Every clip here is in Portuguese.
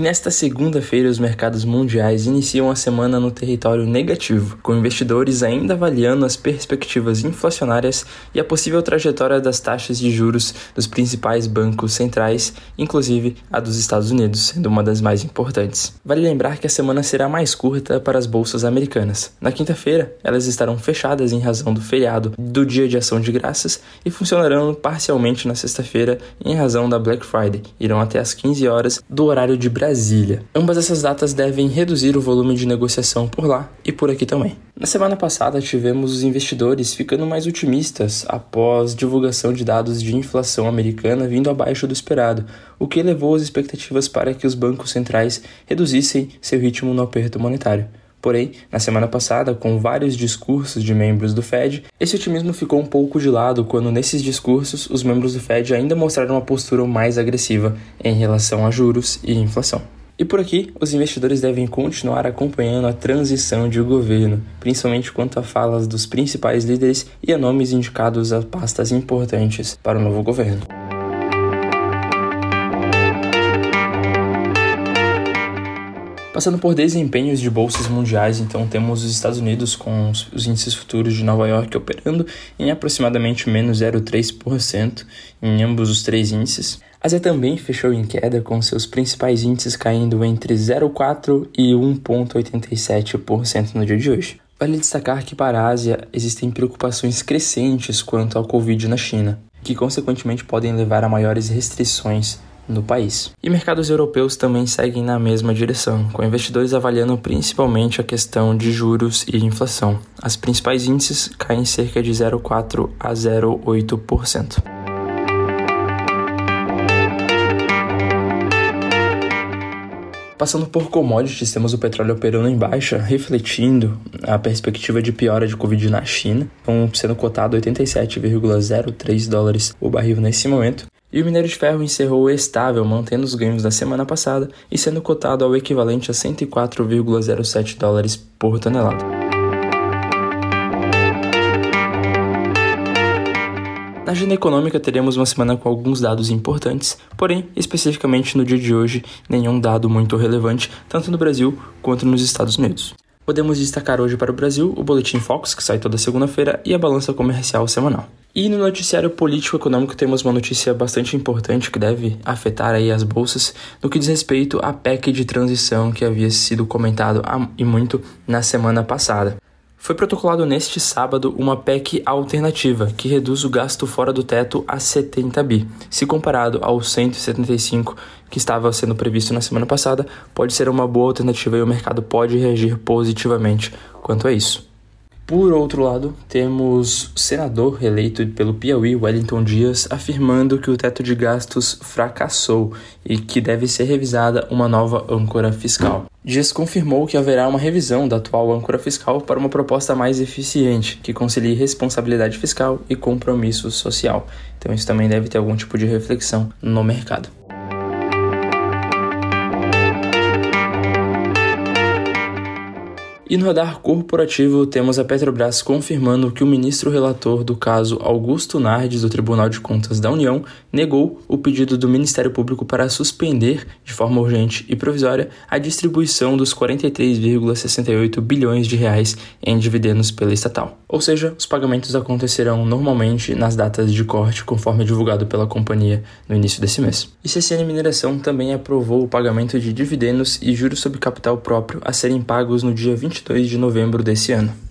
E nesta segunda-feira, os mercados mundiais iniciam a semana no território negativo, com investidores ainda avaliando as perspectivas inflacionárias e a possível trajetória das taxas de juros dos principais bancos centrais, inclusive a dos Estados Unidos, sendo uma das mais importantes. Vale lembrar que a semana será mais curta para as bolsas americanas. Na quinta-feira, elas estarão fechadas em razão do feriado do Dia de Ação de Graças e funcionarão parcialmente na sexta-feira em razão da Black Friday. Irão até às 15 horas do horário de Brasília Brasília. Ambas essas datas devem reduzir o volume de negociação por lá e por aqui também. Na semana passada, tivemos os investidores ficando mais otimistas após divulgação de dados de inflação americana vindo abaixo do esperado, o que elevou as expectativas para que os bancos centrais reduzissem seu ritmo no aperto monetário. Porém, na semana passada, com vários discursos de membros do Fed, esse otimismo ficou um pouco de lado quando, nesses discursos, os membros do Fed ainda mostraram uma postura mais agressiva em relação a juros e inflação. E por aqui, os investidores devem continuar acompanhando a transição de governo, principalmente quanto a falas dos principais líderes e a nomes indicados a pastas importantes para o novo governo. Passando por desempenhos de bolsas mundiais, então temos os Estados Unidos com os índices futuros de Nova York operando em aproximadamente menos 0,3% em ambos os três índices. A Ásia também fechou em queda, com seus principais índices caindo entre 0,4% e 1,87% no dia de hoje. Vale destacar que para a Ásia existem preocupações crescentes quanto ao Covid na China, que consequentemente podem levar a maiores restrições no país. E mercados europeus também seguem na mesma direção, com investidores avaliando principalmente a questão de juros e inflação. As principais índices caem cerca de 0,4 a 0,8%. Passando por commodities, temos o petróleo operando em baixa, refletindo a perspectiva de piora de Covid na China, com sendo cotado 87,03 dólares o barril nesse momento. E o minério de ferro encerrou estável, mantendo os ganhos da semana passada e sendo cotado ao equivalente a 104,07 dólares por tonelada. Na agenda econômica teremos uma semana com alguns dados importantes, porém, especificamente no dia de hoje, nenhum dado muito relevante, tanto no Brasil quanto nos Estados Unidos. Podemos destacar hoje para o Brasil o Boletim Fox, que sai toda segunda-feira, e a balança comercial semanal. E no noticiário político-econômico temos uma notícia bastante importante que deve afetar aí as bolsas no que diz respeito à PEC de transição que havia sido comentado e muito na semana passada. Foi protocolado neste sábado uma PEC alternativa que reduz o gasto fora do teto a 70 bi. Se comparado aos 175 que estava sendo previsto na semana passada, pode ser uma boa alternativa e o mercado pode reagir positivamente quanto a isso. Por outro lado, temos o senador eleito pelo Piauí, Wellington Dias, afirmando que o teto de gastos fracassou e que deve ser revisada uma nova âncora fiscal. Dias confirmou que haverá uma revisão da atual âncora fiscal para uma proposta mais eficiente, que concilie responsabilidade fiscal e compromisso social. Então, isso também deve ter algum tipo de reflexão no mercado. E no radar corporativo temos a Petrobras confirmando que o ministro relator do caso Augusto Nardes do Tribunal de Contas da União negou o pedido do Ministério Público para suspender de forma urgente e provisória a distribuição dos 43,68 bilhões de reais em dividendos pela estatal. Ou seja, os pagamentos acontecerão normalmente nas datas de corte conforme divulgado pela companhia no início desse mês. E CCN Mineração também aprovou o pagamento de dividendos e juros sobre capital próprio a serem pagos no dia 20 22 de novembro desse ano.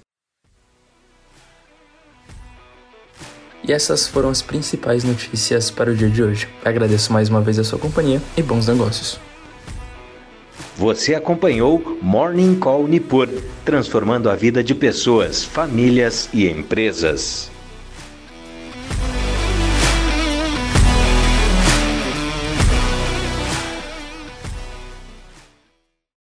E essas foram as principais notícias para o dia de hoje. Agradeço mais uma vez a sua companhia e bons negócios. Você acompanhou Morning Call Nipur, transformando a vida de pessoas, famílias e empresas.